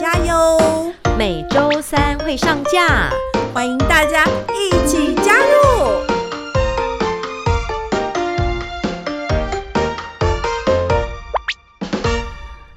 大家哟。每周三会上架，欢迎大家一起加入。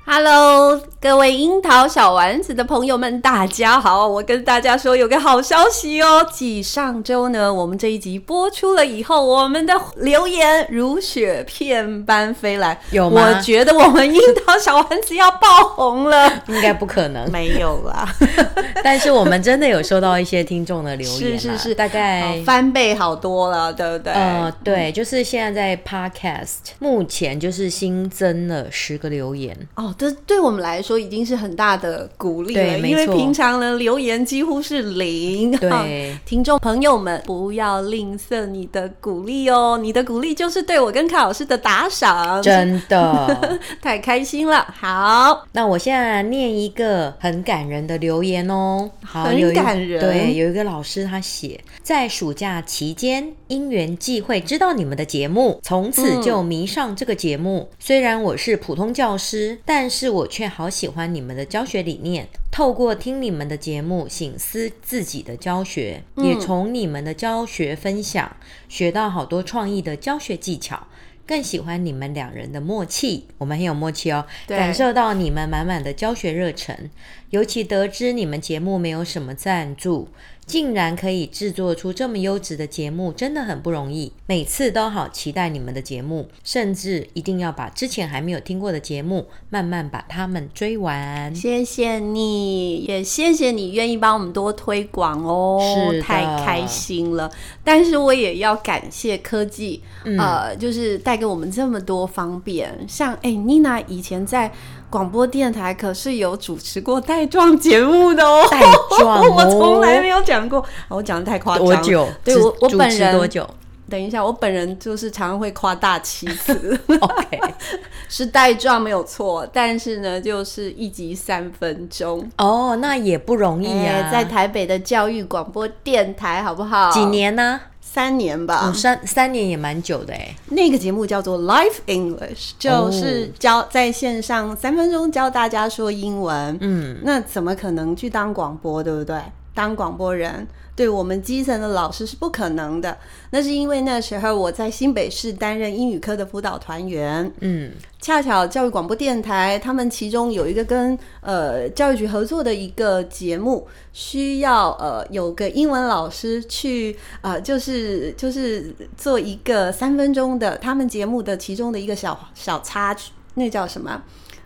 Hello。各位樱桃小丸子的朋友们，大家好！我跟大家说有个好消息哦，继上周呢，我们这一集播出了以后，我们的留言如雪片般飞来，有吗？我觉得我们樱桃小丸子要爆红了，应该不可能，没有啦。但是我们真的有收到一些听众的留言，是是是，大概、哦、翻倍好多了，对不对？呃，对，就是现在在 Podcast 目前就是新增了十个留言哦，这对我们来说。都已经是很大的鼓励了，因为平常呢留言几乎是零。对，听众朋友们不要吝啬你的鼓励哦，你的鼓励就是对我跟卡老师的打赏，真的 太开心了。好，那我现在念一个很感人的留言哦，好，很感人。对，有一个老师他写，在暑假期间因缘际会知道你们的节目，从此就迷上这个节目。嗯、虽然我是普通教师，但是我却好喜。喜欢你们的教学理念，透过听你们的节目，醒思自己的教学，嗯、也从你们的教学分享学到好多创意的教学技巧。更喜欢你们两人的默契，我们很有默契哦。感受到你们满满的教学热忱，尤其得知你们节目没有什么赞助。竟然可以制作出这么优质的节目，真的很不容易。每次都好期待你们的节目，甚至一定要把之前还没有听过的节目慢慢把它们追完。谢谢你，也谢谢你愿意帮我们多推广哦，是太开心了。但是我也要感谢科技，嗯、呃，就是带给我们这么多方便。像哎，妮娜以前在。广播电台可是有主持过带状节目的哦，带状、哦、我从来没有讲过，我讲的太夸张了。多久？对我我本人多久？等一下，我本人就是常常会夸大其词。OK，是带状没有错，但是呢，就是一集三分钟哦，那也不容易啊、欸，在台北的教育广播电台，好不好？几年呢？三年吧，哦、三三年也蛮久的哎。那个节目叫做 Life English，就是教在线上三分钟教大家说英文。嗯，那怎么可能去当广播，对不对？当广播人。对我们基层的老师是不可能的，那是因为那时候我在新北市担任英语科的辅导团员，嗯，恰巧教育广播电台他们其中有一个跟呃教育局合作的一个节目，需要呃有个英文老师去呃就是就是做一个三分钟的他们节目的其中的一个小小插曲，那叫什么？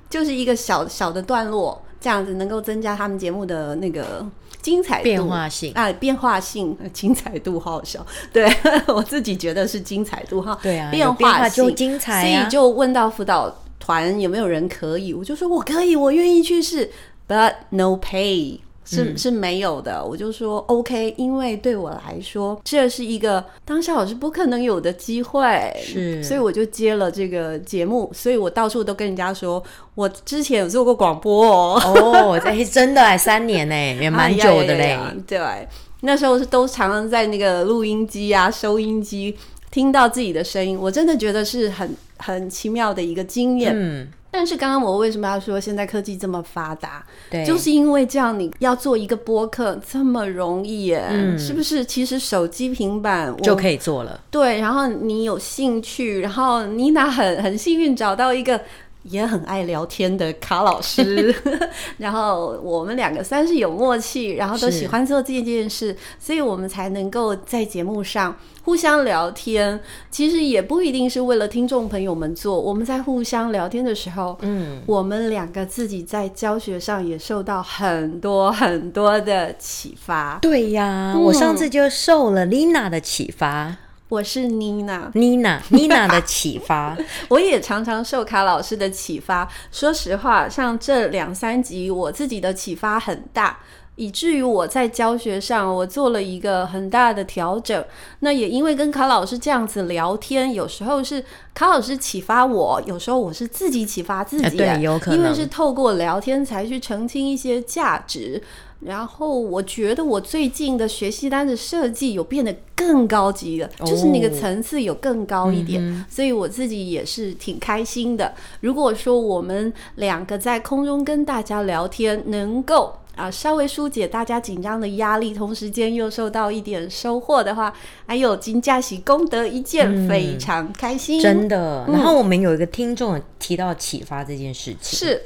就是一个小小的段落，这样子能够增加他们节目的那个。精彩度变化性啊，变化性、精彩度好好笑。对 我自己觉得是精彩度哈。对啊，变化性变化就精彩啊。所以就问到辅导团有没有人可以，我就说我可以，我愿意去试，but no pay。是、嗯、是没有的，我就说 OK，因为对我来说这是一个当下我是不可能有的机会，是，所以我就接了这个节目，所以我到处都跟人家说，我之前有做过广播。哦，哦，哎，真的哎，三年呢，也蛮久的嘞，对，那时候是都常常在那个录音机啊、收音机听到自己的声音，我真的觉得是很很奇妙的一个经验，嗯。但是刚刚我为什么要说现在科技这么发达？对，就是因为这样，你要做一个播客这么容易耶，嗯，是不是？其实手机、平板就可以做了。对，然后你有兴趣，然后妮娜很很幸运找到一个。也很爱聊天的卡老师，然后我们两个算是有默契，然后都喜欢做这件事，所以我们才能够在节目上互相聊天。其实也不一定是为了听众朋友们做，我们在互相聊天的时候，嗯，我们两个自己在教学上也受到很多很多的启发。对呀，嗯，我上次就受了 Lina 的启发。我是妮娜，妮娜，妮娜的启发，我也常常受卡老师的启发。说实话，像这两三集，我自己的启发很大，以至于我在教学上我做了一个很大的调整。那也因为跟卡老师这样子聊天，有时候是卡老师启发我，有时候我是自己启发自己，对，有可能，因为是透过聊天才去澄清一些价值。然后我觉得我最近的学习单的设计有变得更高级了，哦、就是那个层次有更高一点，嗯、所以我自己也是挺开心的。如果说我们两个在空中跟大家聊天，能够啊稍微疏解大家紧张的压力，同时间又受到一点收获的话，还有金佳喜功德一件，非常开心，嗯、真的。然后我们有一个听众提到启发这件事情，是。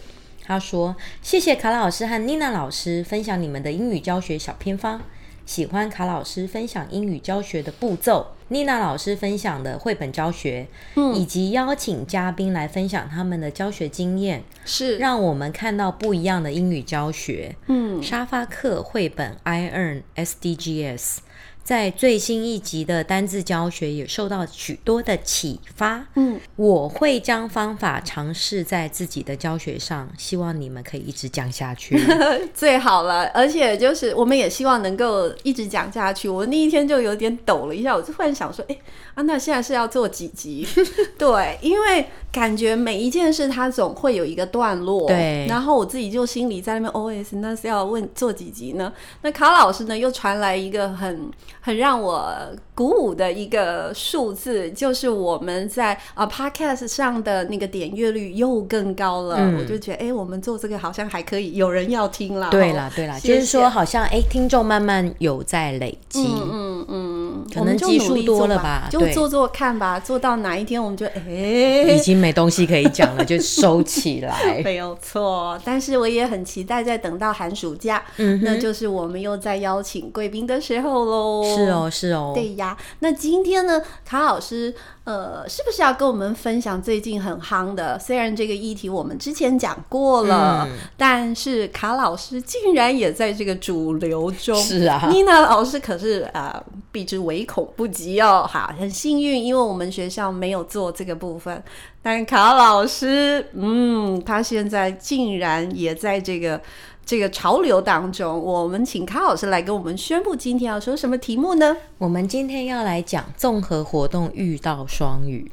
他说：“谢谢卡老师和妮娜老师分享你们的英语教学小偏方，喜欢卡老师分享英语教学的步骤，妮娜老师分享的绘本教学，嗯，以及邀请嘉宾来分享他们的教学经验，是让我们看到不一样的英语教学。嗯，沙发课绘本 I Earn SDGs。”在最新一集的单字教学也受到许多的启发。嗯，我会将方法尝试在自己的教学上，希望你们可以一直讲下去。最好了，而且就是我们也希望能够一直讲下去。我那一天就有点抖了一下，我就忽然想说，哎，啊，娜现在是要做几集？对，因为感觉每一件事它总会有一个段落。对，然后我自己就心里在那边 OS，那是要问做几集呢？那卡老师呢又传来一个很。很让我鼓舞的一个数字，就是我们在啊 Podcast 上的那个点阅率又更高了。嗯、我就觉得，哎、欸，我们做这个好像还可以，有人要听了。对啦，对啦，谢谢就是说，好像哎、欸，听众慢慢有在累积。嗯嗯嗯，可能基数多了吧？就做做看吧，做到哪一天我们就哎，欸、已经没东西可以讲了，就收起来。没有错，但是我也很期待，在等到寒暑假，嗯，那就是我们又在邀请贵宾的时候喽。是哦，是哦，对呀。那今天呢，卡老师，呃，是不是要跟我们分享最近很夯的？虽然这个议题我们之前讲过了，嗯、但是卡老师竟然也在这个主流中。是啊，妮娜老师可是啊、呃，避之唯恐不及哦。哈，很幸运，因为我们学校没有做这个部分。但卡老师，嗯，他现在竟然也在这个。这个潮流当中，我们请卡老师来跟我们宣布今天要说什么题目呢？我们今天要来讲综合活动遇到双语。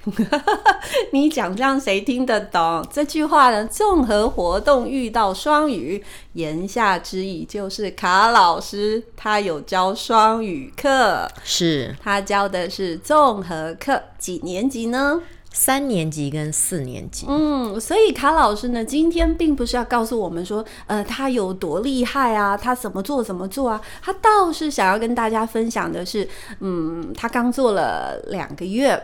你讲这样谁听得懂这句话呢？综合活动遇到双语，言下之意就是卡老师他有教双语课，是他教的是综合课，几年级呢？三年级跟四年级，嗯，所以卡老师呢，今天并不是要告诉我们说，呃，他有多厉害啊，他怎么做怎么做啊，他倒是想要跟大家分享的是，嗯，他刚做了两个月，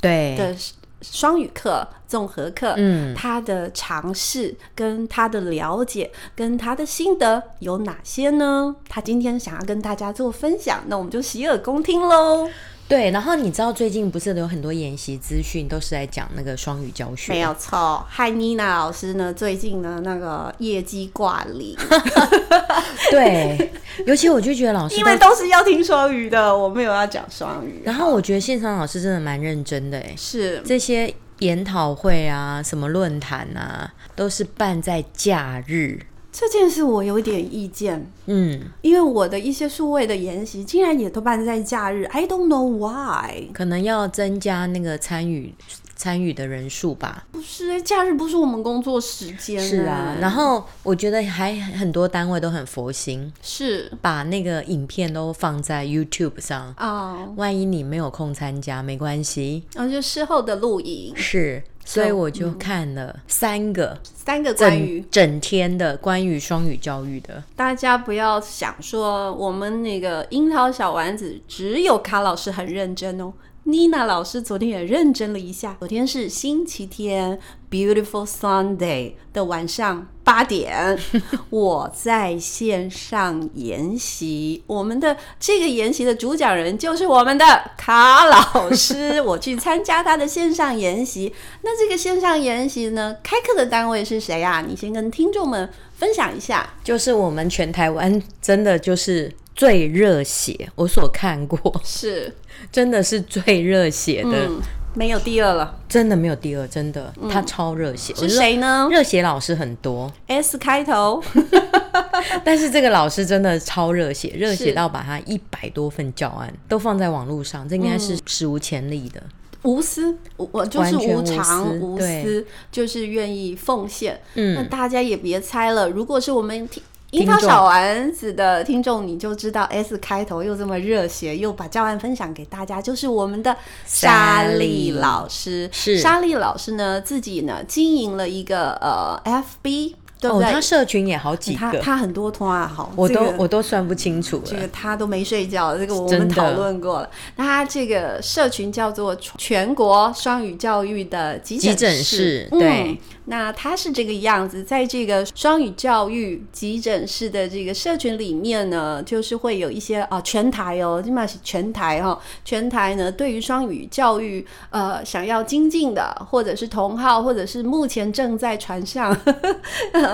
对的双语课综合课，嗯，他的尝试跟他的了解跟他的心得有哪些呢？他今天想要跟大家做分享，那我们就洗耳恭听喽。对，然后你知道最近不是有很多研习资讯都是在讲那个双语教学？没有错，嗨，妮娜老师呢，最近呢那个业绩挂零。对，尤其我就觉得老师因为都是要听双语的，我没有要讲双语。然后我觉得现场老师真的蛮认真的，哎，是这些研讨会啊，什么论坛啊，都是办在假日。这件事我有点意见，嗯，因为我的一些数位的研习竟然也都办在假日，I don't know why，可能要增加那个参与参与的人数吧。不是，假日不是我们工作时间。是啊，然后我觉得还很多单位都很佛心，是。把那个影片都放在 YouTube 上。啊，万一你没有空参加没关系，然后就事后的录影。是。所以我就看了三个，三个关于整，整天的关于双语教育的。大家不要想说我们那个樱桃小丸子只有卡老师很认真哦。妮娜老师昨天也认真了一下。昨天是星期天，Beautiful Sunday 的晚上八点，我在线上研习。我们的这个研习的主讲人就是我们的卡老师。我去参加他的线上研习。那这个线上研习呢，开课的单位是谁啊？你先跟听众们分享一下。就是我们全台湾真的就是最热血，我所看过是，真的是最热血的。嗯没有第二了，真的没有第二，真的，嗯、他超热血。是谁呢？热血老师很多，S 开头，但是这个老师真的超热血，热血到把他一百多份教案都放在网络上，这应该是史无前例的，嗯、无私，我就是无偿无私，就是愿意奉献。嗯，那大家也别猜了，如果是我们听。樱桃小丸子的听众，你就知道 S 开头又这么热血，又把教案分享给大家，就是我们的莎莉老师。是莎莉老师呢，自己呢经营了一个呃 FB。对不对？哦，他社群也好几个，他他很多通啊，好，我都、这个、我都算不清楚了。这个他都没睡觉，这个我们讨论过了。那他这个社群叫做全国双语教育的急诊室，对。嗯，那他是这个样子，在这个双语教育急诊室的这个社群里面呢，就是会有一些啊全台哦，起码是全台哈、哦，全台呢对于双语教育呃想要精进的，或者是同号，或者是目前正在船上。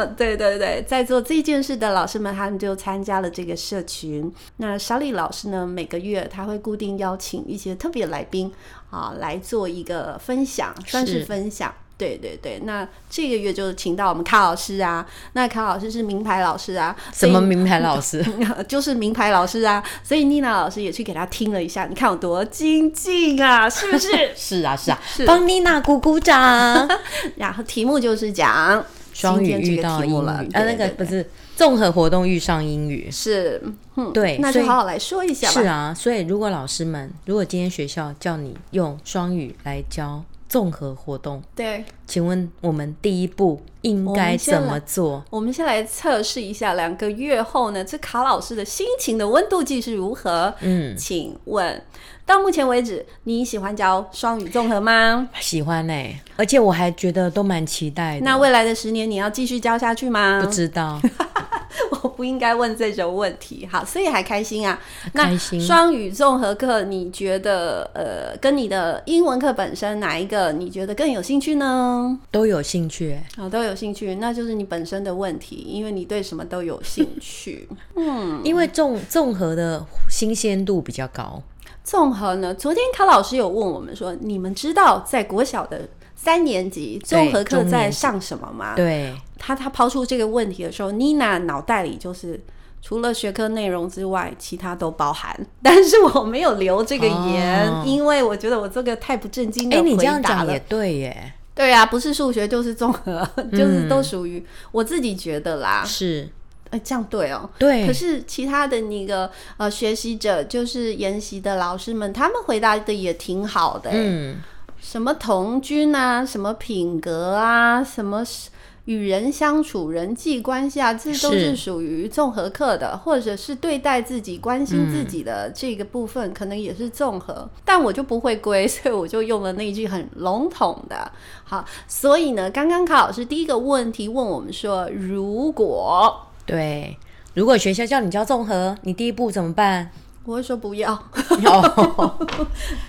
对对对，在做这件事的老师们，他们就参加了这个社群。那莎莉老师呢，每个月他会固定邀请一些特别来宾啊来做一个分享，算是分享。对对对，那这个月就请到我们卡老师啊，那卡老师是名牌老师啊，什么名牌老师？就是名牌老师啊，所以妮娜老师也去给他听了一下，你看有多精进啊，是不是？是啊是啊，帮妮娜鼓鼓掌。然后题目就是讲。双语遇到英语了，呃、啊，那个不是综合活动遇上英语，是，嗯，对，那就好好来说一下吧。是啊，所以如果老师们，如果今天学校叫你用双语来教综合活动，对，请问我们第一步应该怎么做？我们先来测试一下，两个月后呢，这卡老师的心情的温度计是如何？嗯，请问。到目前为止，你喜欢教双语综合吗？喜欢呢、欸，而且我还觉得都蛮期待的。那未来的十年，你要继续教下去吗？不知道，我不应该问这种问题。好，所以还开心啊。开心。那双语综合课，你觉得呃，跟你的英文课本身哪一个你觉得更有兴趣呢？都有兴趣、欸，哦，都有兴趣，那就是你本身的问题，因为你对什么都有兴趣。嗯，因为综综合的新鲜度比较高。综合呢？昨天卡老师有问我们说：“你们知道在国小的三年级综合课在上什么吗？”对，他他抛出这个问题的时候，妮娜脑袋里就是除了学科内容之外，其他都包含。但是我没有留这个言，哦、因为我觉得我这个太不正经的回答了。哎，你这样讲也对耶。对呀、啊，不是数学就是综合，就是都属于我自己觉得啦。是。哎，这样对哦。对。可是其他的那个呃学习者，就是研习的老师们，他们回答的也挺好的。嗯。什么童军啊，什么品格啊，什么与人相处、人际关系啊，这都是属于综合课的，或者是对待自己、关心自己的这个部分，嗯、可能也是综合。但我就不会归，所以我就用了那一句很笼统的。好，所以呢，刚刚卡老师第一个问题问我们说，如果。对，如果学校叫你教综合，你第一步怎么办？我会说不要。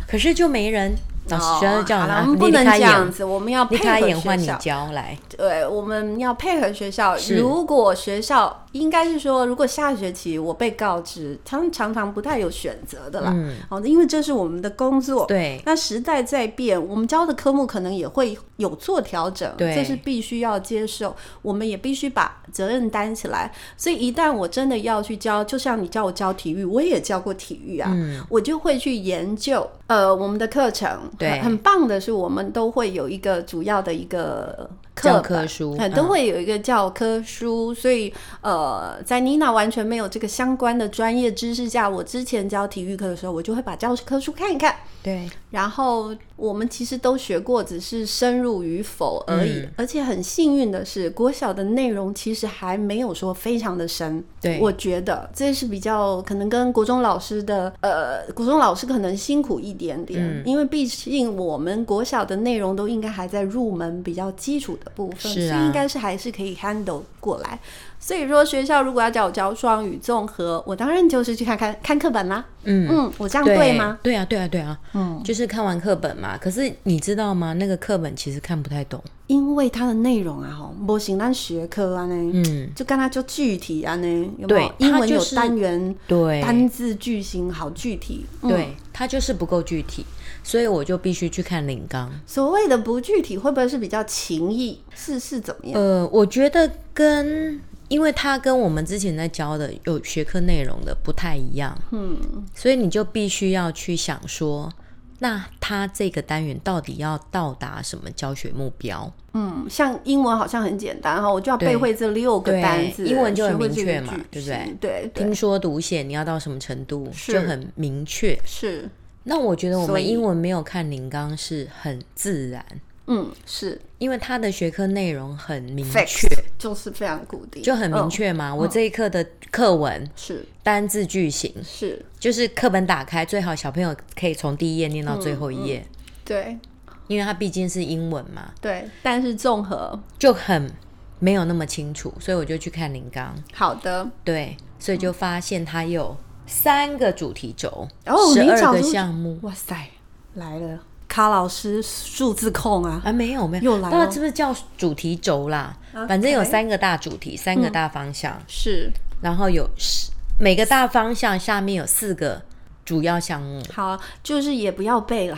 可是就没人。老师要这样，我们不能这样子，我们要配合学校。你教来，对，我们要配合学校。如果学校应该是说，如果下学期我被告知，他们常常不太有选择的啦。嗯，哦，因为这是我们的工作。对，那时代在变，我们教的科目可能也会有做调整。对，这是必须要接受，我们也必须把责任担起来。所以一旦我真的要去教，就像你叫我教体育，我也教过体育啊，嗯，我就会去研究呃我们的课程。对，很棒的是，我们都会有一个主要的一个教科书，嗯，都会有一个教科书。所以，呃，在妮娜完全没有这个相关的专业知识下，我之前教体育课的时候，我就会把教科书看一看。对，然后我们其实都学过，只是深入与否而已。嗯、而且很幸运的是，国小的内容其实还没有说非常的深。对，我觉得这是比较可能跟国中老师的呃，国中老师可能辛苦一点点，嗯、因为毕竟我们国小的内容都应该还在入门比较基础的部分，是啊、所以应该是还是可以 handle 过来。所以说学校如果要叫我教双语综合，我当然就是去看看看课本啦。嗯嗯，我这样对吗？对啊对啊对啊，嗯，就是看完课本嘛。可是你知道吗？那个课本其实看不太懂，因为它的内容啊，哈，不像咱学科啊呢，嗯，就跟它就具体啊呢，有没有？英文有单元，对，单字句型好具体，对，它就是不够具体。所以我就必须去看领纲。所谓的不具体，会不会是比较情意？是是怎么样？呃，我觉得跟，因为它跟我们之前在教的有学科内容的不太一样。嗯，所以你就必须要去想说，那它这个单元到底要到达什么教学目标？嗯，像英文好像很简单哈，我就要背会这六个单字，英文就很明确嘛，对不对？对，听说读写你要到什么程度就很明确。是。那我觉得我们英文没有看领纲是很自然，嗯，是。因为他的学科内容很明确，就是非常固定，就很明确嘛。嗯、我这一课的课文是。单字句型，是。就是课本打开，最好小朋友可以从第一页念到最后一页，嗯嗯，对，因为它毕竟是英文嘛，对，但是综合。就很没有那么清楚，所以我就去看领纲。好的，对，所以就发现他有。三个主题轴，哦，十二个项目，哇塞，来了，卡老师数字控啊，啊，没有没有，又来了，那是不是叫主题轴啦？Okay. 反正有三个大主题，三个大方向，嗯、是，然后有十每个大方向下面有四个主要项目，好，就是也不要背了。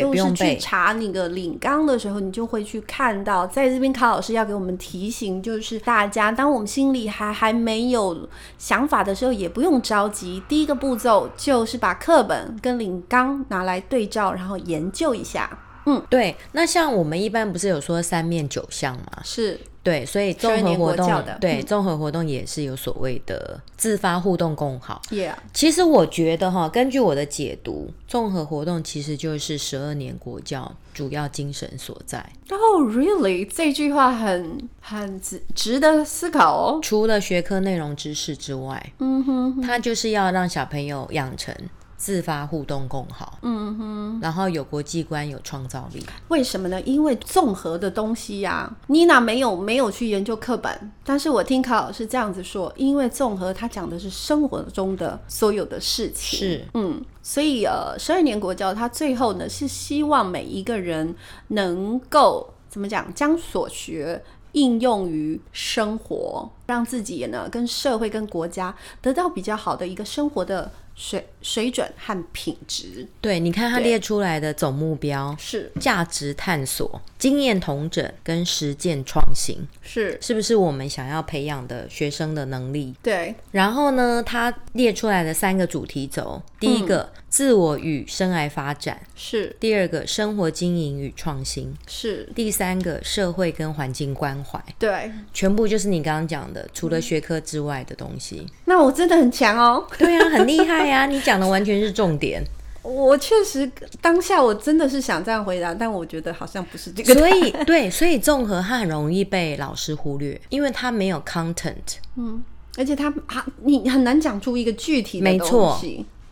对，就是去查那个领纲的时候，你就会去看到，在这边卡老师要给我们提醒，就是大家，当我们心里还还没有想法的时候，也不用着急。第一个步骤就是把课本跟领纲拿来对照，然后研究一下。嗯，对。那像我们一般不是有说三面九项吗？是。对，所以综合活动对综合活动也是有所谓的自发互动共好。Yeah. 其实我觉得哈，根据我的解读，综合活动其实就是十二年国教主要精神所在。哦、oh,，really？这句话很很值值得思考哦。除了学科内容知识之外，嗯哼，它就是要让小朋友养成。自发互动共好，嗯哼，然后有国际观，有创造力。为什么呢？因为综合的东西呀、啊，妮娜没有没有去研究课本，但是我听卡老师这样子说，因为综合他讲的是生活中的所有的事情，是，嗯，所以呃，十二年国教他最后呢是希望每一个人能够怎么讲，将所学应用于生活，让自己呢跟社会跟国家得到比较好的一个生活的。水水准和品质，对，你看他列出来的总目标是价值探索、经验同整跟实践创新，是是不是我们想要培养的学生的能力？对。然后呢，他列出来的三个主题轴，第一个、嗯、自我与生涯发展，是；第二个生活经营与创新，是；第三个社会跟环境关怀，对，全部就是你刚刚讲的，除了学科之外的东西。那我真的很强哦，对啊，很厉害。对呀，你讲的完全是重点。我确实当下我真的是想这样回答，但我觉得好像不是这个。所以对，所以综合它很容易被老师忽略，因为它没有 content。嗯，而且它它你很难讲出一个具体的东西。没错，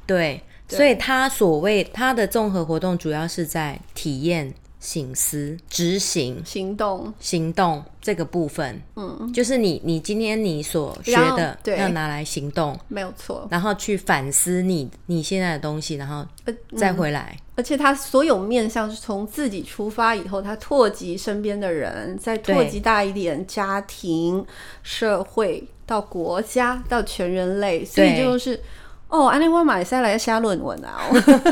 对，对，所以它所谓它的综合活动主要是在体验。省思、执行、行动、行动这个部分，嗯，就是你你今天你所学的要拿来行动，没有错，然后去反思你你现在的东西，然后再回来。嗯、而且他所有面向是从自己出发以后，他拓及身边的人，再拓及大一点，家庭、社会到国家到全人类，所以就是。哦，安利沃马塞来写论文啊，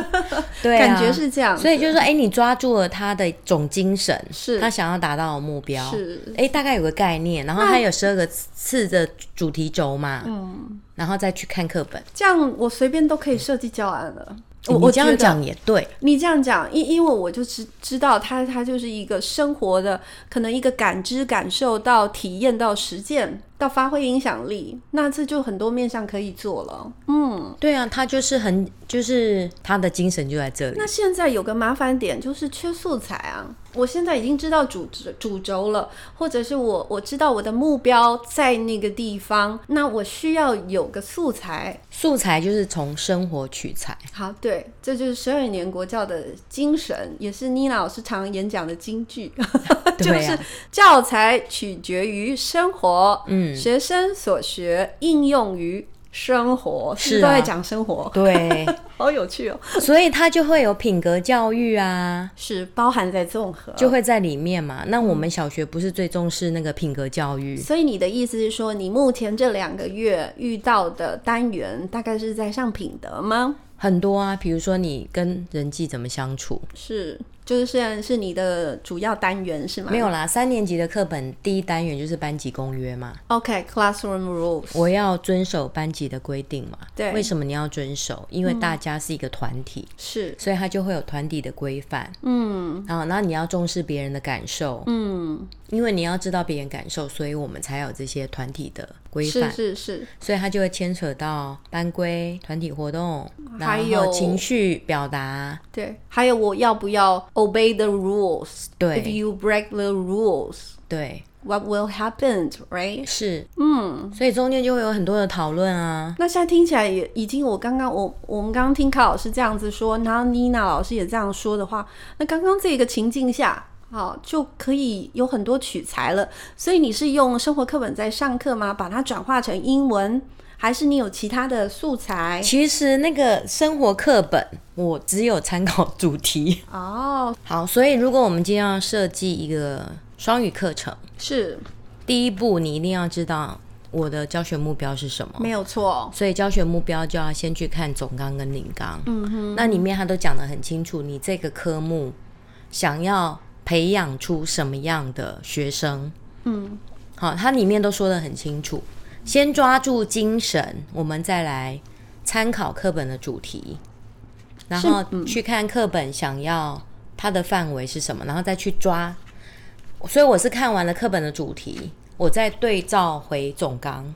对啊，感觉是这样，所以就是说，哎、欸，你抓住了他的总精神，是。他想要达到的目标，是。哎、欸，大概有个概念，然后他有十二个次的主题轴嘛，嗯，然后再去看课本，这样我随便都可以设计教案了。我我这样讲也对，你这样讲，因因为我就知知道他他就是一个生活的，可能一个感知、感受到、体验到、实践。到发挥影响力，那这就很多面向可以做了。嗯，对啊，他就是很，就是他的精神就在这里。那现在有个麻烦点就是缺素材啊。我现在已经知道主主轴了，或者是我我知道我的目标在那个地方，那我需要有个素材。素材就是从生活取材。好，对，这就是十二年国教的精神，也是妮娜老师常演讲的金句，就是教材取决于生活，嗯，学生所学应用于。生活是，是都在讲生活，对，好有趣哦。所以它就会有品格教育啊，是包含在综合，就会在里面嘛。那我们小学不是最重视那个品格教育？嗯，所以你的意思是说，你目前这两个月遇到的单元，大概是在上品德吗？很多啊，比如说你跟人际怎么相处，是。就是虽然是你的主要单元是吗？没有啦，三年级的课本第一单元就是班级公约嘛。OK，classroom rules。我要遵守班级的规定嘛。对。为什么你要遵守？因为大家是一个团体。是、嗯。所以它就会有团体的规范。嗯。然后，那你要重视别人的感受。嗯。因为你要知道别人感受，所以我们才有这些团体的规范。是是是。所以它就会牵扯到班规、团体活动，还有情绪表达。对。还有我要不要？Obey the rules. 对。If you break the rules, 对，What will happen? Right? 是，嗯，所以中间就会有很多的讨论啊。那现在听起来也已经，我刚刚我我们刚刚听卡老师这样子说，然后妮娜老师也这样说的话，那刚刚这个情境下，好，就可以有很多取材了。所以你是用生活课本在上课吗？把它转化成英文？还是你有其他的素材？其实那个生活课本，我只有参考主题哦。Oh. 好，所以如果我们今天要设计一个双语课程，是第一步，你一定要知道我的教学目标是什么。没有错。所以教学目标就要先去看总纲跟领纲。嗯哼。那里面他都讲得很清楚，你这个科目想要培养出什么样的学生？嗯。好，它里面都说得很清楚。先抓住精神，我们再来参考课本的主题，然后去看课本想要它的范围是什么，然后再去抓。所以我是看完了课本的主题，我再对照回总纲、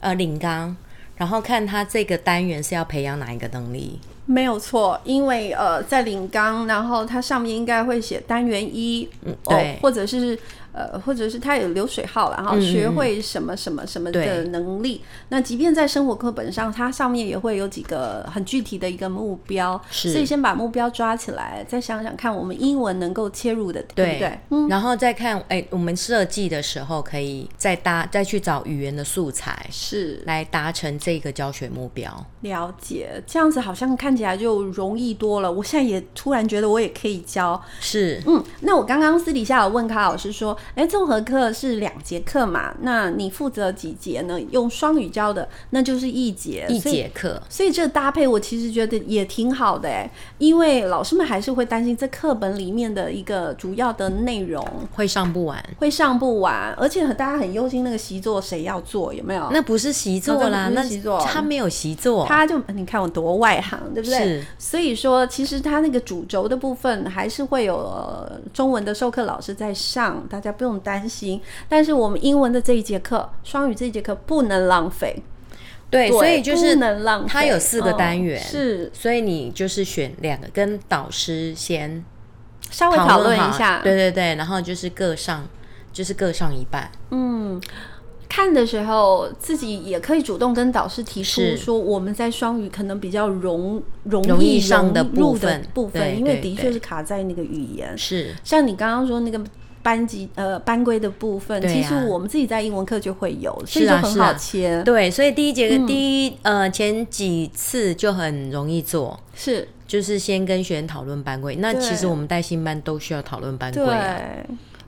呃领纲，然后看它这个单元是要培养哪一个能力。没有错，因为呃在领纲，然后它上面应该会写单元一，嗯，对，哦、或者是。呃，或者是它有流水号，然后学会什么什么什么的能力。嗯、那即便在生活课本上，它上面也会有几个很具体的一个目标。是，所以先把目标抓起来，再想想看我们英文能够切入的，对，对不对？嗯，然后再看，哎，我们设计的时候可以再搭，再去找语言的素材，是来达成这个教学目标。了解，这样子好像看起来就容易多了。我现在也突然觉得我也可以教。是，嗯，那我刚刚私底下有问卡老师说。哎，综合课是两节课嘛？那你负责几节呢？用双语教的，那就是一节一节课。所以这搭配我其实觉得也挺好的哎，因为老师们还是会担心这课本里面的一个主要的内容会上不完，会上不完，而且大家很忧心那个习作谁要做有没有？那不是习作啦，那习作他没有习作，他就你看我多外行，对不对？是。所以说，其实它那个主轴的部分还是会有、呃、中文的授课老师在上，大家。不用担心，但是我们英文的这一节课，双语这一节课不能浪费。对，所以就是不能浪费。它有四个单元，哦、是，所以你就是选两个，跟导师先稍微讨论一下。对对对，然后就是各上，就是各上一半。嗯，看的时候自己也可以主动跟导师提出说，我们在双语可能比较容容易上的部分部分，因为的确是卡在那个语言。是，像你刚刚说那个。班级呃班规的部分，啊，其实我们自己在英文课就会有，所以就很好切。啊。对，所以第一节跟第一，嗯、呃前几次就很容易做，是就是先跟学员讨论班规。那其实我们带新班都需要讨论班规啊，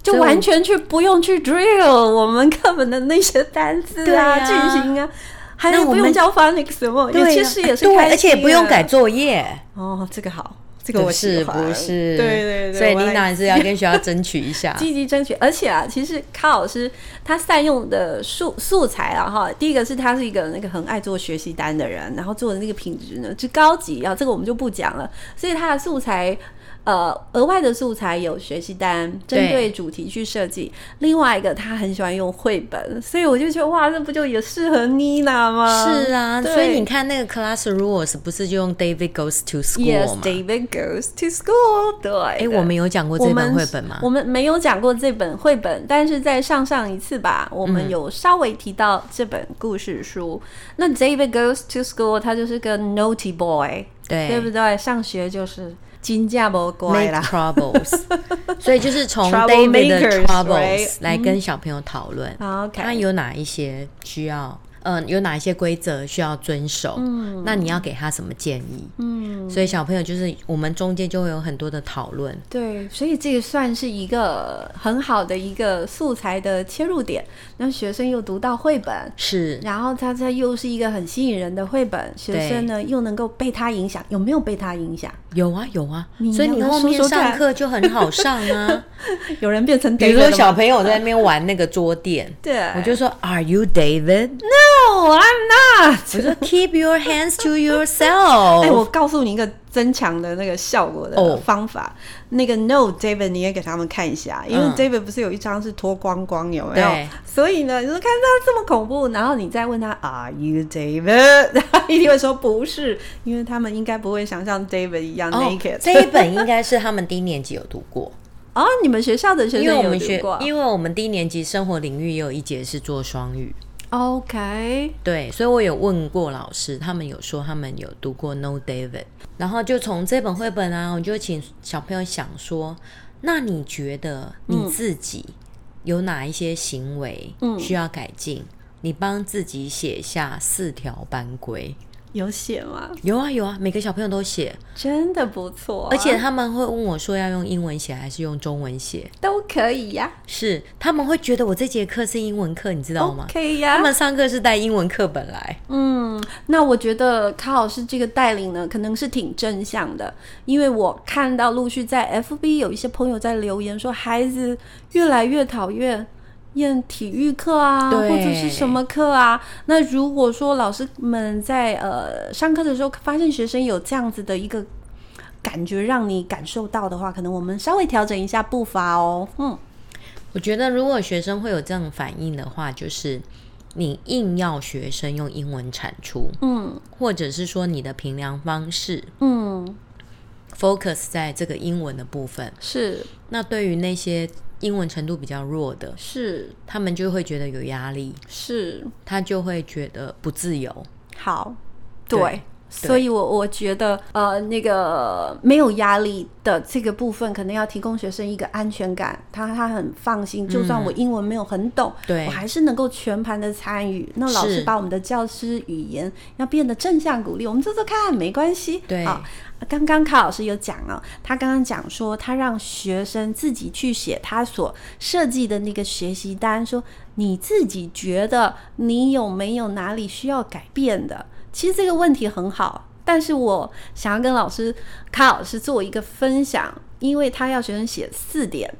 就完全去不用去 drill 我们课本的那些单词啊句型啊，还有不用教 phonics 什么，对，其实也是开，而且也不用改作业。哦，这个好。这个我是不是？对对对，所以琳娜 还是要跟学校争取一下，积极争取。而且啊，其实卡老师他善用的素素材啊，哈，第一个是他是一个那个很爱做学习单的人，然后做的那个品质呢就高级啊，这个我们就不讲了。所以他的素材呃额外的素材有学习单，针对主题去设计。另外一个他很喜欢用绘本，所以我就觉得哇，这不就也适合妮娜吗？是啊，所以你看那个 Class Rules 不是就用 David Goes to School 吗？Yes，David Goes to School。对，哎、欸，我们有讲过这本绘本吗？我们，我们没有讲过这本绘本，但是在上上一次吧，我们有稍微提到这本故事书。嗯、那 David Goes to School，他就是个 Naughty Boy，对，对不对？上学就是。金价不乖啦。Troubles，所以就是从 David 的 troubles 来跟小朋友讨论，他有哪一些需要。嗯、呃，有哪一些规则需要遵守？嗯，那你要给他什么建议？嗯，所以小朋友就是我们中间就会有很多的讨论。对，所以这个算是一个很好的一个素材的切入点。那学生又读到绘本，是，然后他这又是一个很吸引人的绘本，学生呢又能够被他影响，有没有被他影响？有啊，有啊。所以你后面上课就很好上啊。有人变成，比如说小朋友在那边玩那个桌垫，对，我就说，Are you David？No, I'm not。我说，Keep your hands to yourself。哎，我告诉你一个增强的那个效果的方法。Oh. 那个 No, David，你也给他们看一下，因为 David 不是有一张是脱光光，有没有？对。所以呢，你说看他这么恐怖，然后你再问他，Are you David？他一定会说不是，因为他们应该不会想像 David 一样 naked。Oh, 这一本应该是他们低年级有读过。哦，你们学校的学生有读过？因为我们低年级生活领域也有一节是做双语。OK，对，所以我有问过老师，他们有说他们有读过 No David，然后就从这本绘本啊，我就请小朋友想说，那你觉得你自己有哪一些行为需要改进？嗯、你帮自己写下四条班规。有写吗？有啊有啊，每个小朋友都写，真的不错啊。而且他们会问我说要用英文写还是用中文写，都可以呀。是，他们会觉得我这节课是英文课，你知道吗？可以呀。他们上课是带英文课本来。嗯，那我觉得卡老师这个带领呢，可能是挺正向的，因为我看到陆续在 FB 有一些朋友在留言说，孩子越来越讨厌。验体育课啊，或者是什么课啊？那如果说老师们在呃上课的时候发现学生有这样子的一个感觉，让你感受到的话，可能我们稍微调整一下步伐哦。嗯，我觉得如果学生会有这种反应的话，就是你硬要学生用英文产出，嗯，或者是说你的评量方式，嗯，focus 在这个英文的部分，是。那对于那些。英文程度比较弱的，是。他们就会觉得有压力，是。他就会觉得不自由。好，对，对所以我我觉得，呃，那个没有压力的这个部分，可能要提供学生一个安全感，他他很放心，就算我英文没有很懂，对、嗯、我还是能够全盘的参与。那老师把我们的教师语言要变得正向鼓励，我们做做看，没关系，对。好刚刚卡老师有讲哦，他刚刚讲说，他让学生自己去写他所设计的那个学习单，说你自己觉得你有没有哪里需要改变的？其实这个问题很好，但是我想要跟老师卡老师做一个分享，因为他要学生写四点。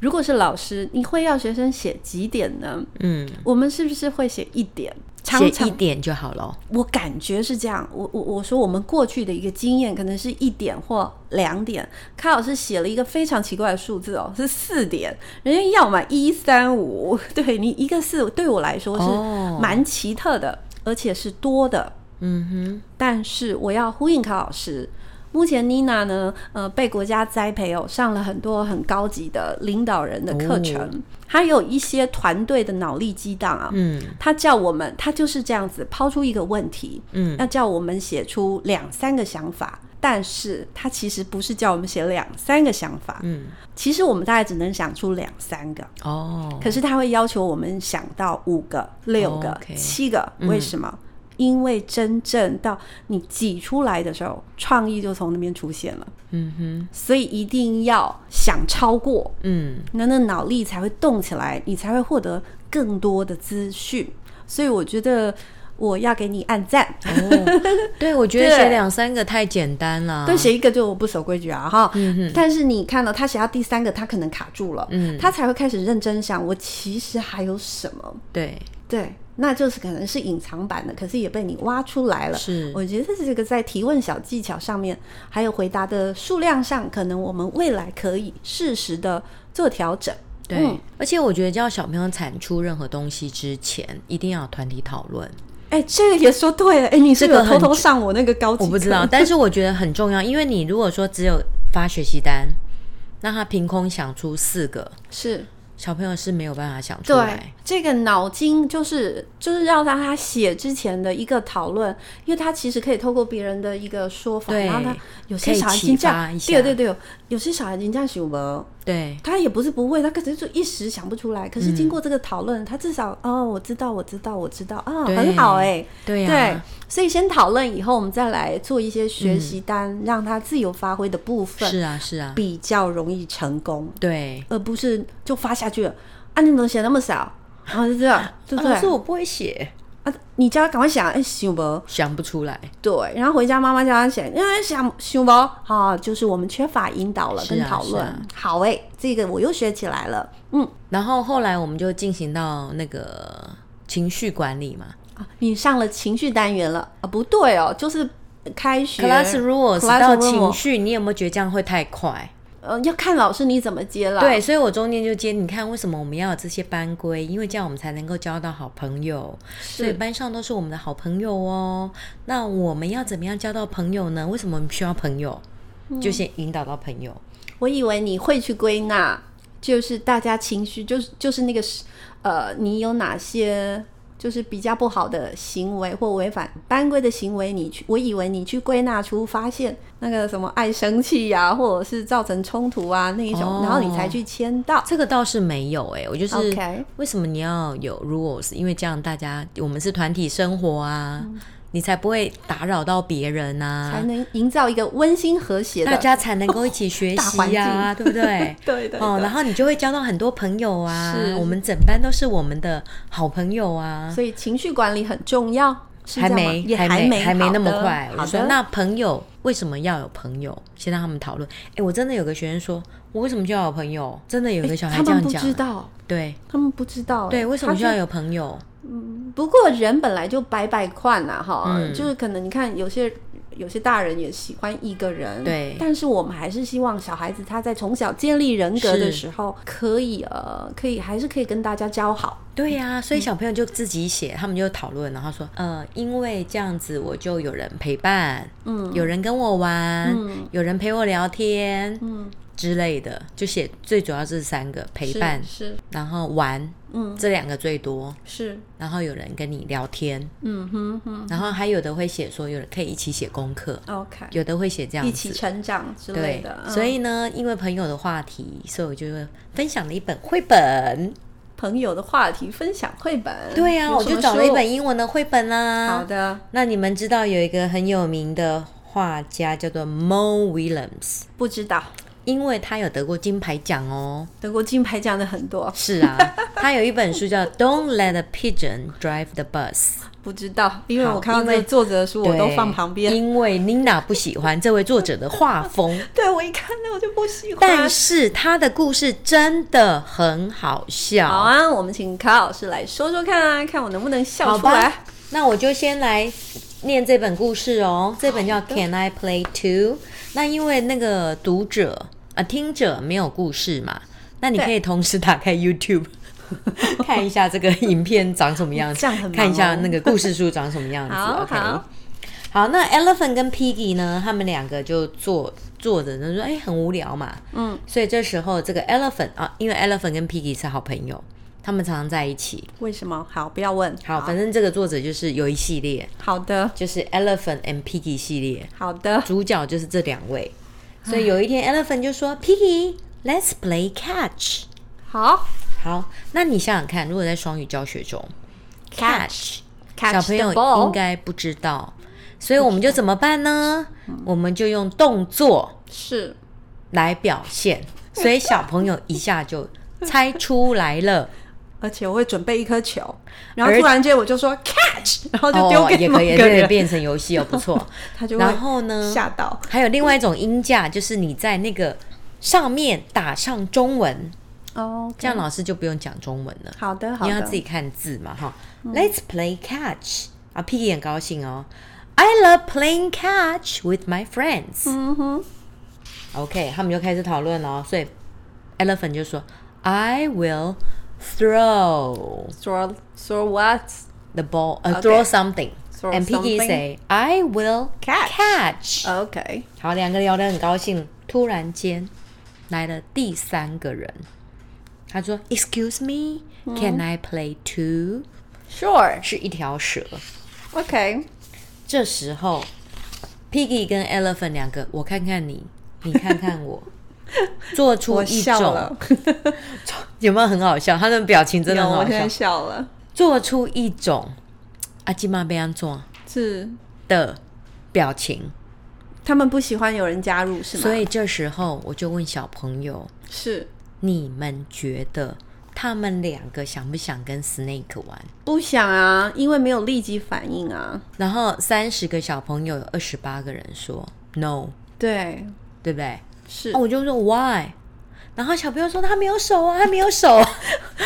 如果是老师，你会要学生写几点呢？嗯，我们是不是会写一点？写一点就好了。我感觉是这样。我我我说我们过去的一个经验，可能是一点或两点。卡老师写了一个非常奇怪的数字哦，是四点。人家要么一三五，对你一个四，对我来说是蛮奇特的，而且是多的。嗯哼。但是我要呼应卡老师。目前妮娜呢，呃，被国家栽培哦，上了很多很高级的领导人的课程，还、哦、有一些团队的脑力激荡啊。嗯，他叫我们，他就是这样子抛出一个问题，嗯，要叫我们写出两三个想法，但是他其实不是叫我们写两三个想法，嗯，其实我们大概只能想出两三个哦，可是他会要求我们想到五个、六个、哦 okay、七个，为什么？嗯因为真正到你挤出来的时候，创意就从那边出现了。嗯哼，所以一定要想超过，嗯，那那脑力才会动起来，你才会获得更多的资讯。所以我觉得我要给你按赞。哦、对，我觉得写两三个太简单了，对，写一个就不守规矩啊，哈。嗯，但是你看到他写到第三个，他可能卡住了，嗯，他才会开始认真想，我其实还有什么？对对。那就是可能是隐藏版的，可是也被你挖出来了。是，我觉得这个在提问小技巧上面，还有回答的数量上，可能我们未来可以适时的做调整。对，嗯、而且我觉得叫小朋友产出任何东西之前，一定要有团体讨论。哎，这个也说对了。哎，你是有偷偷上我那个高级？我不知道，但是我觉得很重要，因为你如果说只有发学习单，那他凭空想出四个 是。小朋友是没有办法想出来，对，这个脑筋就是就是要让他写之前的一个讨论，因为他其实可以透过别人的一个说法，然后他有些小孩已经这样，对对对，有些小孩已经这样想了。对，他也不是不会，他可能就一时想不出来。可是经过这个讨论，嗯、他至少哦，我知道，我知道，我知道啊，很好哎，对呀、对，所以先讨论以后，我们再来做一些学习单，嗯、让他自由发挥的部分。是啊，是啊，比较容易成功。对，而不是就发下去了啊！你怎么写那么少？然后就这样，对不对？可是我不会写。啊！你叫他赶快想，哎、欸，想不想不出来？对，然后回家妈妈叫他写，因为想想不好，就是我们缺乏引导了跟讨论。啊啊、好哎，这个我又学起来了。嗯，然后后来我们就进行到那个情绪管理嘛。啊，你上了情绪单元了啊？不对哦，就是开学 class rules 到情绪，你有没有觉得这样会太快？呃，要看老师你怎么接了。对，所以我中间就接。你看，为什么我们要有这些班规？因为这样我们才能够交到好朋友。所以班上都是我们的好朋友哦。那我们要怎么样交到朋友呢？为什么我们需要朋友？嗯、就先引导到朋友。我以为你会去归纳，就是大家情绪，就是就是那个呃，你有哪些？就是比较不好的行为或违反班规的行为，你去，我以为你去归纳出发现那个什么爱生气呀、啊，或者是造成冲突啊那一种，哦、然后你才去签到。这个倒是没有哎、欸，我就是.为什么你要有 rules？因为这样大家我们是团体生活啊。嗯你才不会打扰到别人啊，才能营造一个温馨和谐的，大家才能够一起学习呀、啊，对不对？对的。哦，然后你就会交到很多朋友啊。是，我们整班都是我们的好朋友啊。所以情绪管理很重要。还没，也还没，还没那么快。我说，那朋友为什么要有朋友？先让他们讨论。哎，我真的有个学生说，我为什么就要有朋友？真的有个小孩这样讲。他们不知道。对。他们不知道。对，为什么就要有朋友？嗯，不过人本来就百百款呐，哈，嗯、就是可能你看有些有些大人也喜欢一个人，对，但是我们还是希望小孩子他在从小建立人格的时候，可以呃，可以还是可以跟大家交好。对呀、啊，所以小朋友就自己写，嗯、他们就讨论，然后说，呃，因为这样子我就有人陪伴，嗯，有人跟我玩，嗯，有人陪我聊天，嗯。之类的，就写最主要是三个陪伴，是，是然后玩，嗯，这两个最多是，然后有人跟你聊天，嗯哼哼，然后还有的会写说有人可以一起写功课，OK，有的会写这样子，一起成长之类的。对，所以呢，因为朋友的话题，所以我就分享了一本绘本。朋友的话题分享绘本，对呀、啊，我就找了一本英文的绘本啦。好的，那你们知道有一个很有名的画家叫做 Mo Williams？不知道。因为他有得过金牌奖哦，得过金牌奖的很多。是啊，他有一本书叫《Don't Let a Pigeon Drive the Bus》。不知道，因为我看到那个作者的书，我都放旁边。因为 Nina 不喜欢这位作者的画风。对，我一看到我就不喜欢。但是他的故事真的很好笑。好啊，我们请卡老师来说说看啊，看我能不能笑出来。那我就先来念这本故事哦。这本叫《Can I Play Too》。那因为那个读者。啊，听者没有故事嘛？那你可以同时打开 YouTube 看一下这个影片长什么样子，看一下那个故事书长什么样子。好 OK，好，好，那 Elephant 跟 Piggy 呢？他们两个就坐坐着，就说：“哎、欸，很无聊嘛。”嗯，所以这时候这个 Elephant 啊，因为 Elephant 跟 Piggy 是好朋友，他们常常在一起。为什么？好，不要问。好，好反正这个作者就是有一系列。好的，就是 Elephant and Piggy 系列。好的，主角就是这两位。所以有一天，Elephant 就说：“Piggy，let's play catch。”好，好，那你想想看，如果在双语教学中，catch，, catch 小朋友应该不知道，所以我们就怎么办呢？我们就用动作是来表现，所以小朋友一下就猜出来了。而且我会准备一颗球，然后突然间我就说 catch，然后就丢给也可以，也可以变成游戏哦，不错。他就然后呢吓到。还有另外一种音架，就是你在那个上面打上中文，哦，这样老师就不用讲中文了。好的，好的，你要自己看字嘛，哈。Let's play catch 啊，Piggy 很高兴哦。I love playing catch with my friends。嗯哼。OK，他们就开始讨论了，所以 Elephant 就说：“I will throw throw throw what the ball? Uh, throw something.” And Piggy say, "I will catch." OK，好，两个聊得很高兴。突然间来了第三个人，他说：“Excuse me, can I play too?” Sure，是一条蛇。OK，这时候 Piggy 跟 Elephant 两个，我看看你，你看看我， 做出一种 有没有很好笑？他的表情真的很好笑，笑了，做出一种。阿基玛被安做是的表情，他们不喜欢有人加入，是吗？所以这时候我就问小朋友：是你们觉得他们两个想不想跟 Snake 玩？不想啊，因为没有立即反应啊。然后三十个小朋友有二十八个人说 No，对对不对？是，我就说 Why？然后小朋友说他没有手啊，他没有手，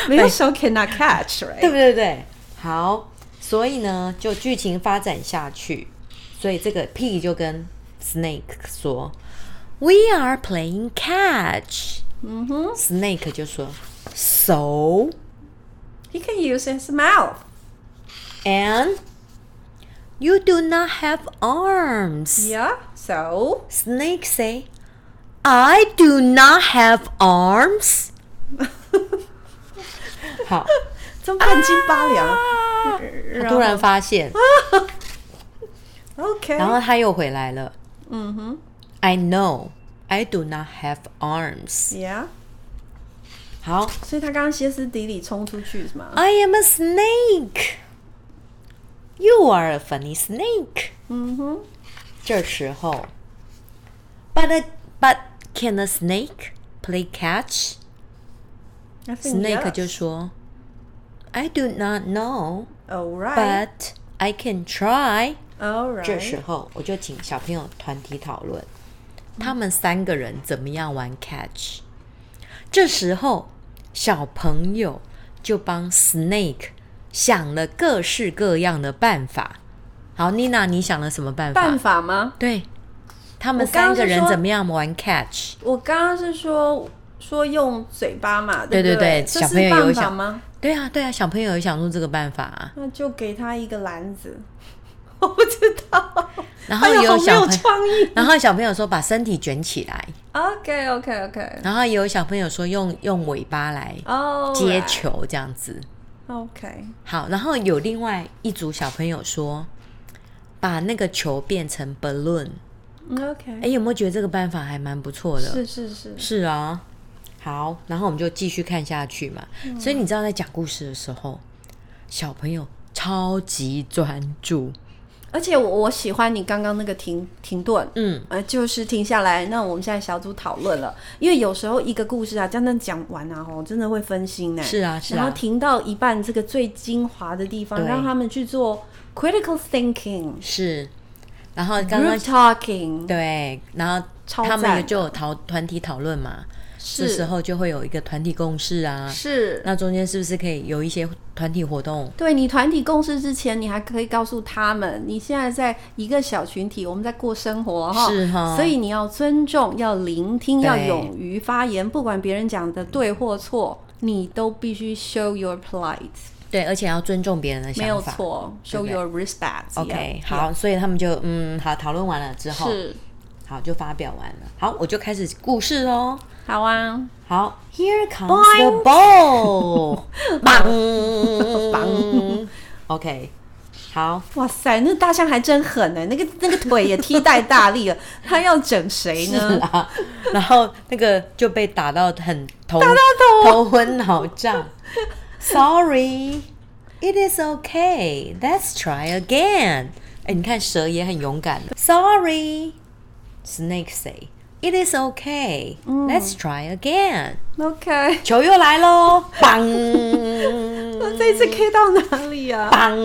没有手 cannot catch，对不对？对，好。所以呢，就剧情发展下去，所以这个 Piggy 就跟 Snake 说：“We are playing catch。”嗯哼，Snake 就说：“So he can use his mouth and you do not have arms.” Yeah, so Snake say, “I do not have arms.” 好。半斤八两，他突然发现，OK，然后他又回来了。嗯哼，I know I do not have arms. Yeah，好，所以他刚刚歇斯底里冲出去是吗？I am a snake. You are a funny snake. 嗯哼，这时候，But but can a snake play catch? Snake 就说。I do not know. Alright. But I can try. Alright. 这时候我就请小朋友团体讨论，他们三个人怎么样玩 catch。这时候小朋友就帮 Snake 想了各式各样的办法。好，Nina，你想了什么办法？办法吗？对， 他们三个人怎么样玩 catch？我刚刚是说说用嘴巴嘛，对对对，小朋友有想吗？对啊，对啊，小朋友有想出这个办法啊，那就给他一个篮子，我不知道。然后有小朋友。然后小朋友说把身体卷起来，OK OK OK。然后有小朋友说用用尾巴来接球这样子，OK。好，然后有另外一组小朋友说把那个球变成 balloon，OK。哎，有没有觉得这个办法还蛮不错的？是是是，是啊。好，然后我们就继续看下去嘛。嗯、所以你知道，在讲故事的时候，小朋友超级专注，而且我我喜欢你刚刚那个停停顿，嗯，呃，就是停下来。那我们现在小组讨论了，因为有时候一个故事啊，真的讲完啊，吼，真的会分心呢。是啊，是啊。然后停到一半，这个最精华的地方，对让他们去做 critical thinking。是，然后刚刚 talking，对，然后他们就有讨团体讨论嘛。这时候就会有一个团体共识啊，是。那中间是不是可以有一些团体活动？对，你团体共识之前，你还可以告诉他们，你现在在一个小群体，我们在过生活哈，是哈。所以你要尊重，要聆听，要勇于发言，不管别人讲的对或错，你都必须 show your polite。对，而且要尊重别人的想法，没有错，show your respect。OK，好，所以他们就嗯，好，讨论完了之后，是，好，就发表完了。好，我就开始故事喽。好啊，好，Here comes the ball，棒棒，OK，好，哇塞，那大象还真狠呢，那个那个腿也踢太大力了，他要整谁呢？啊，然后那个就被打到很头，打到头，头昏脑胀。Sorry，it is okay，let's try again。哎，你看蛇也很勇敢的。Sorry，Snake say。It is okay. Let's try again. OK，球又来喽！棒！那这次 K 到哪里啊？棒！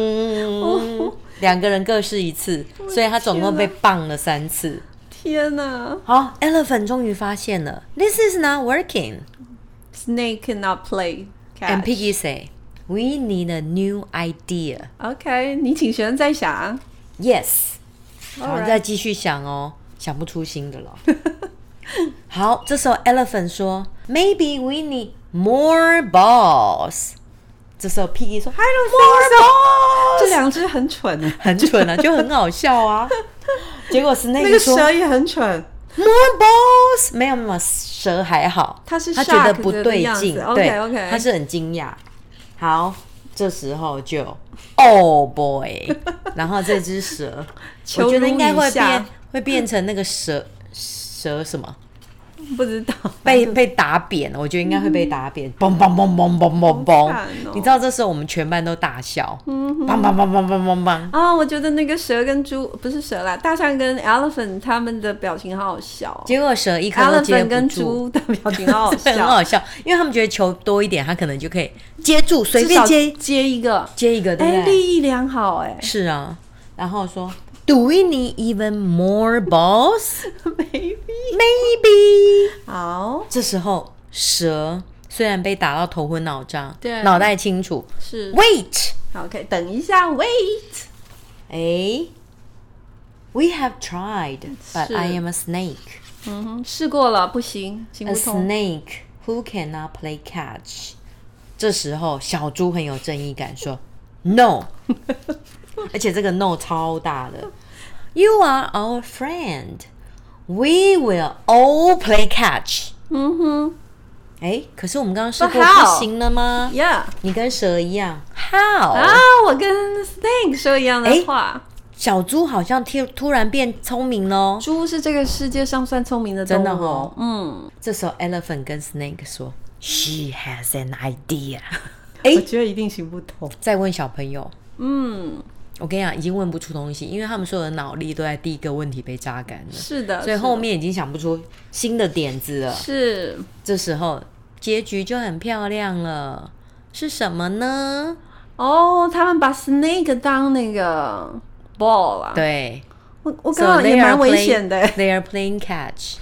两个人各试一次，所以他总共被棒了三次。天哪！好，Elephant 终于发现了，This is not working. Snake cannot play catch. And Piggy say, "We need a new idea." OK，你请学生再想。Yes，All 好，right 再继续想哦，想不出新的了。好，这时候 Elephant 说，Maybe we need more balls。这时候 Piggy 说 I don't More think so. balls，这两只很蠢欸很蠢啊，就很好笑啊。结果 Snake 那个蛇也很蠢。More balls，没有没有，蛇还好，他是他觉得不对劲，对他是很惊讶。好，这时候就 Oh boy，然后这只蛇，我觉得应该会变，会变成那个蛇蛇什么？不知道。被被打扁了，我觉得应该会被打扁，嘣嘣嘣嘣嘣嘣嘣！你知道这时候我们全班都大笑，梆梆梆梆梆梆梆。啊、我觉得那个蛇跟猪不是蛇啦，大象跟 elephant 他们的表情好好笑哦。结果蛇一颗都接 elephant 跟猪的表情好好很笑，好笑，因为他们觉得球多一点，他可能就可以接住，随便接。接一个，接一个，对哎，利益良好哎。是啊，然后说 ，Do we need even more balls? ，maybe Maybe。好这时候蛇虽然被打到头昏脑胀，对脑袋清楚是，Wait，好，OK，等一下，wait，哎，We have tried, but 是 I am a snake. 嗯哼，试过了，不行，行 A 不通。 snake who cannot play catch. 这时候小猪很有正义感，说 No， 而且这个 No 超大的。You are our friend. We will all play catch. 嗯哼哎，可是我们刚刚试过？不行了吗？，Yeah，你跟蛇一样，How？、啊，我跟 snake 说一样哎的话。小猪好像突突然变聪明喽。猪是这个世界上算聪明的动真的物哦嗯，这时候 Elephant 跟 Snake 说，She has an idea。我哎，觉得一定行不通。再问小朋友，嗯，我跟你讲，已经问不出东西，因为他们所有的脑力都在第一个问题被榨干了，是的，所以后面已经想不出新的点子了。是这时候结局就很漂亮了，是什么呢？哦，他们把 snake 当那个 ball 啊，对我我刚刚也蛮危险的。They are playing catch。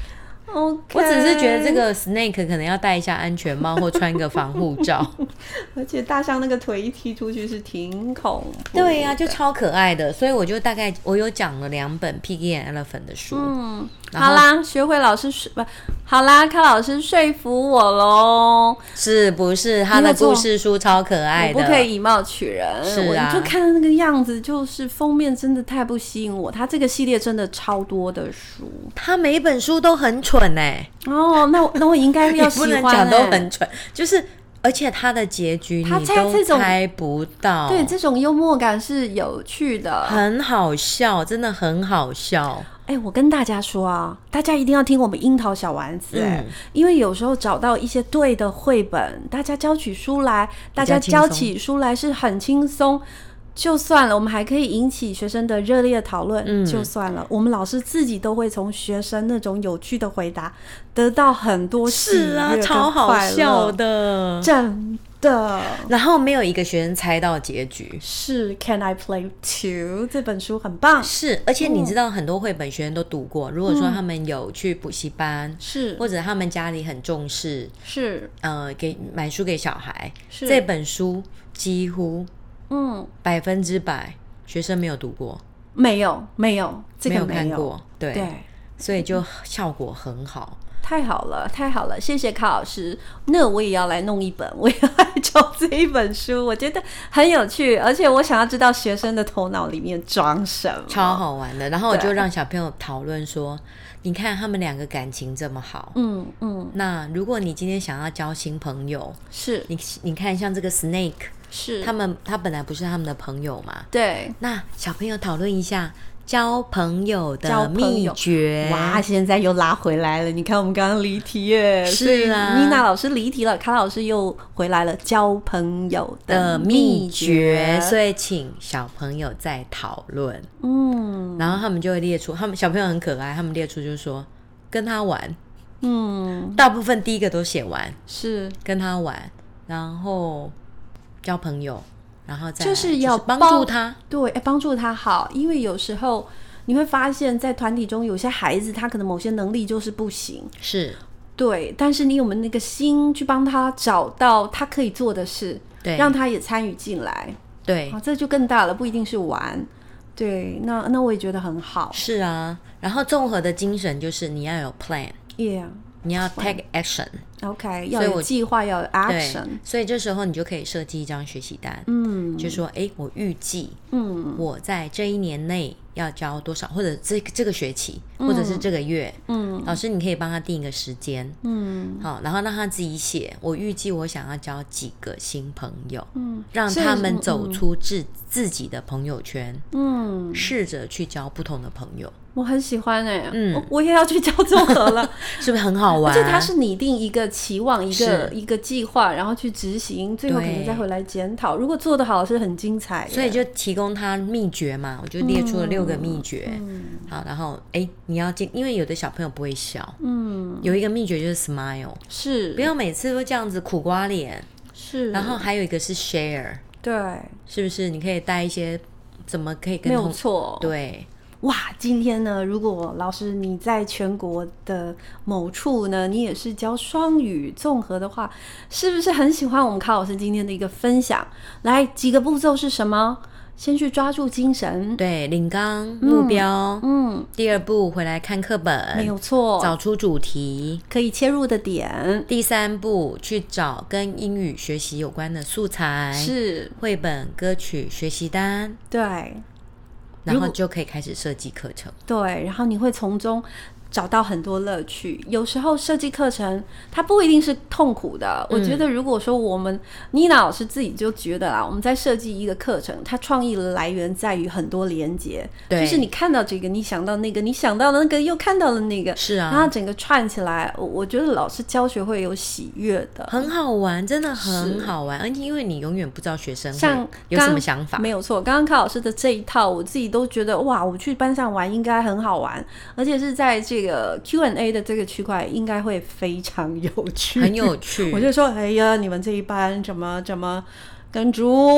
我只是觉得这个 snake 可能要戴一下安全帽或穿个防护罩。而且大象那个腿一踢出去是挺恐怖。对呀、就超可爱的，所以我就大概我有讲了两本 Piggy and Elephant 的书。嗯，好啦，学会老师说不好啦，柯老师说服我喽。是不是他的故事书超可爱的？不可以以貌取人，是啊我就看那个样子，就是封面真的太不吸引我。他这个系列真的超多的书他每一本书都很蠢哎、哦，那我那我应该 你要喜欢、欸，不能讲都很蠢，就是而且他的结局他你都猜不到，对，这种幽默感是有趣的。很好笑，真的很好笑。哎、我跟大家说啊，大家一定要听我们樱桃小丸子哎、嗯因为有时候找到一些对的绘本，大家教起书来，大家教起书来是很轻松。就算了，我们还可以引起学生的热烈讨论。嗯就算了，我们老师自己都会从学生那种有趣的回答得到很多喜是啊，超好快笑乐，的。真的然后没有一个学生猜到结局。是。Can I play too？这本书很棒，是，而且你知道很多绘本学生都读过。如果说他们有去补习班，是或者他们家里很重视，是呃，给买书给小孩，是这本书几乎嗯，百分之百学生没有读过，没有没有这个没有没有看过，对，对。所以就效果很好。太好了，太好了，谢谢卡老师。那我也要来弄一本，我也要来找这一本书，我觉得很有趣，而且我想要知道学生的头脑里面装什么，超好玩的。然后我就让小朋友讨论说：“你看他们两个感情这么好，嗯嗯，那如果你今天想要交新朋友，是你你看像这个 Snake，是，他们他本来不是他们的朋友嘛？对。那小朋友讨论一下交朋友的秘诀。哇，现在又拉回来了！你看我们刚刚离题耶，是啊。妮娜老师离题了，卡老师又回来了，交朋友的的秘诀。所以请小朋友再讨论，嗯。然后他们就会列出，他们小朋友很可爱，他们列出就是说跟他玩，嗯，大部分第一个都写完，是。跟他玩，然后交朋友，然后再就是要帮帮助他，对，哎，帮助他好，因为有时候你会发现在团体中有些孩子他可能某些能力就是不行，是。对，但是你有没有那个心去帮他找到他可以做的事，对，让他也参与进来，对，啊，这就更大了，不一定是玩，对，那那我也觉得很好，是啊，然后综合的精神就是你要有 plan，yeah，你要 take action。OK，要有计划，要有 action，所以这时候你就可以设计一张学习单，嗯，就说，哎，我预计，嗯，我在这一年内要教多少，或者这这个学期，或者是这个月，嗯，老师你可以帮他定一个时间，嗯，好，然后让他自己写，我预计我想要交几个新朋友，嗯，让他们走出自自己的朋友圈，嗯，试着去交不同的朋友。我很喜欢哎、欸，嗯我，我也要去教综合了，是不是很好玩？而且它是拟定一个期望，一个一个计划，然后去执行，最后可能再回来检讨。如果做得好，是很精彩。所以就提供他秘诀嘛，我就列出了六个秘诀。嗯、好，然后哎，你要进，因为有的小朋友不会笑，嗯，有一个秘诀就是 smile，是，不要每次都这样子苦瓜脸，是。然后还有一个是 share，对，是不是？你可以带一些，怎么可以跟没有错，对。哇，今天呢，如果老师你在全国的某处呢，你也是教双语综合的话，是不是很喜欢我们卡老师今天的一个分享？来，几个步骤是什么？先去抓住精神，对，领纲目标，嗯，嗯，第二步回来看课本，没有错，找出主题，可以切入的点。第三步去找跟英语学习有关的素材，是绘本、歌曲、学习单，对。然后就可以开始设计课程。对，然后你会从中找到很多乐趣。有时候设计课程它不一定是痛苦的。嗯、我觉得如果说我们妮娜老师自己就觉得啊，我们在设计一个课程，它创意的来源在于很多连接。对，就是你看到这个，你想到那个，你想到的那个又看到了那个，是啊，然后整个串起来，我觉得老师教学会有喜悦的，很好玩，真的很好玩。而且因为你永远不知道学生像有什么想法，没有错。刚刚卡老师的这一套，我自己都觉得哇，我去班上玩应该很好玩，而且是在这个。这个 Q&A 的这个区块应该会非常有趣，很有趣。我就说，哎呀，你们这一班怎么怎么跟猪，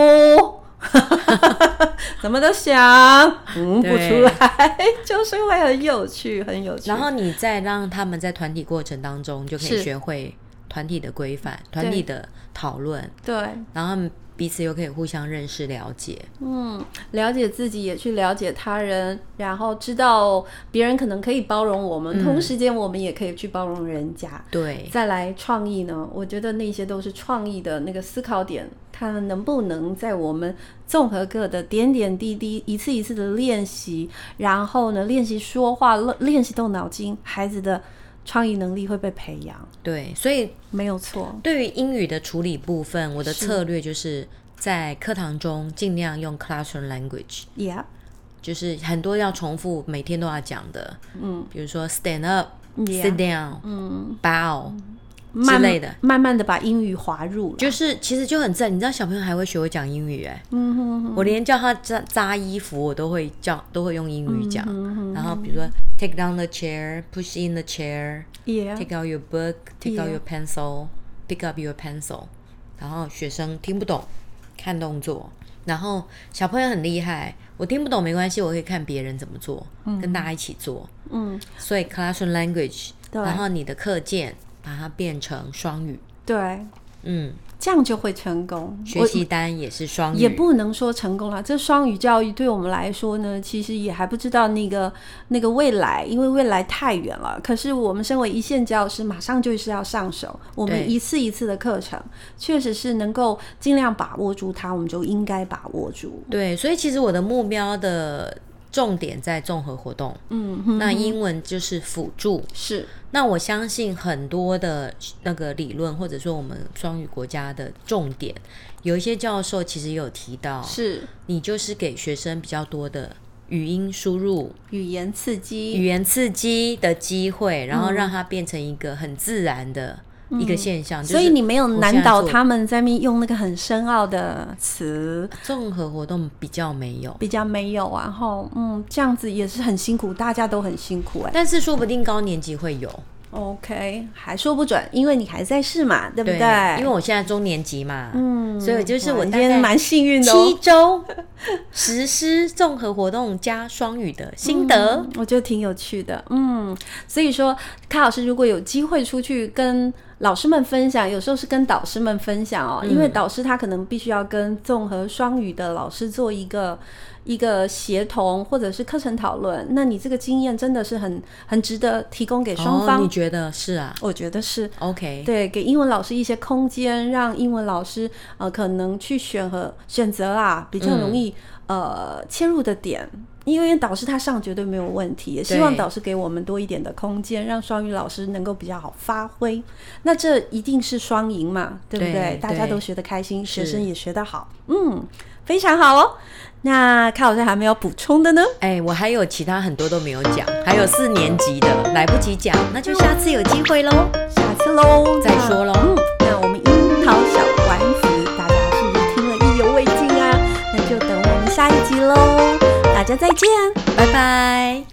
怎么都想嗯不出来，就是会很有趣，很有趣。然后你再让他们在团体过程当中就可以学会团体的规范、团体的讨论，对，然后。彼此又可以互相认识、了解，嗯，了解自己，也去了解他人，然后知道别人可能可以包容我们，嗯、同时间我们也可以去包容人家。对，再来创意呢？我觉得那些都是创意的那个思考点，他们能不能在我们综合课的点点滴滴、一次一次的练习，然后呢，练习说话、练习动脑筋，孩子的。创意能力会被培养，对，所以没有错。对于英语的处理部分，我的策略就是在课堂中尽量用 classroom language，Yeah，就是很多要重复，每天都要讲的，嗯，比如说 stand up，sit down，嗯，bow。之类的，慢慢的把英语滑入，就是其实就很正。你知道小朋友还会学会讲英语哎，嗯哼哼，我连叫他扎扎衣服，我都会叫，都会用英语讲。嗯、哼哼，然后比如说 take down the chair，push in the chair，yeah，take out your book，take out your pencil，pick up your pencil。然后学生听不懂，看动作。然后小朋友很厉害，我听不懂没关系，我可以看别人怎么做，嗯、跟大家一起做。嗯，所以 classroom language，然后你的课件。把它变成双语，对，嗯，这样就会成功。学习单也是双语，也不能说成功了。这双语教育对我们来说呢，其实也还不知道那个那个未来，因为未来太远了。可是我们身为一线教师，马上就是要上手。我们一次一次的课程，确实是能够尽量把握住它，我们就应该把握住。对，所以其实我的目标的。重点在综合活动，嗯，哼哼，那英文就是辅助，是。那我相信很多的那个理论，或者说我们双语国家的重点，有一些教授其实也有提到，是。你就是给学生比较多的语音输入、语言刺激、语言刺激的机会，然后让它变成一个很自然的。一个现象，所以你没有难倒他们在面用那个很深奥的词。综合活动比较没有，比较没有啊，然后嗯，这样子也是很辛苦，大家都很辛苦哎。但是说不定高年级会有 OK，还说不准，因为你还在试嘛，对不对？对，因为我现在中年级嘛，嗯，所以就是我今天蛮幸运的，七周 实施综合活动加双语的心得，嗯，我觉得挺有趣的，嗯，所以说，卡老师如果有机会出去跟老师们分享，有时候是跟导师们分享哦，嗯、因为导师他可能必须要跟综合双语的老师做一个一个协同或者是课程讨论。那你这个经验真的是很很值得提供给双方。哦，你觉得是啊？我觉得是。OK，对，给英文老师一些空间，让英文老师呃可能去选和选择啊，比较容易、嗯、呃切入的点。因为导师他上绝对没有问题，也希望导师给我们多一点的空间，让双语老师能够比较好发挥。那这一定是双赢嘛，对不对？对，大家都学得开心，学生也学得好，嗯，非常好哦。那看老师还没有补充的呢？哎，我还有其他很多都没有讲，还有四年级的来不及讲，那就下次有机会喽，下次喽，再说喽。嗯，那我们樱桃小丸子，大家是不是听了意犹未尽啊？那就等我们下一集喽。大家再见，拜拜。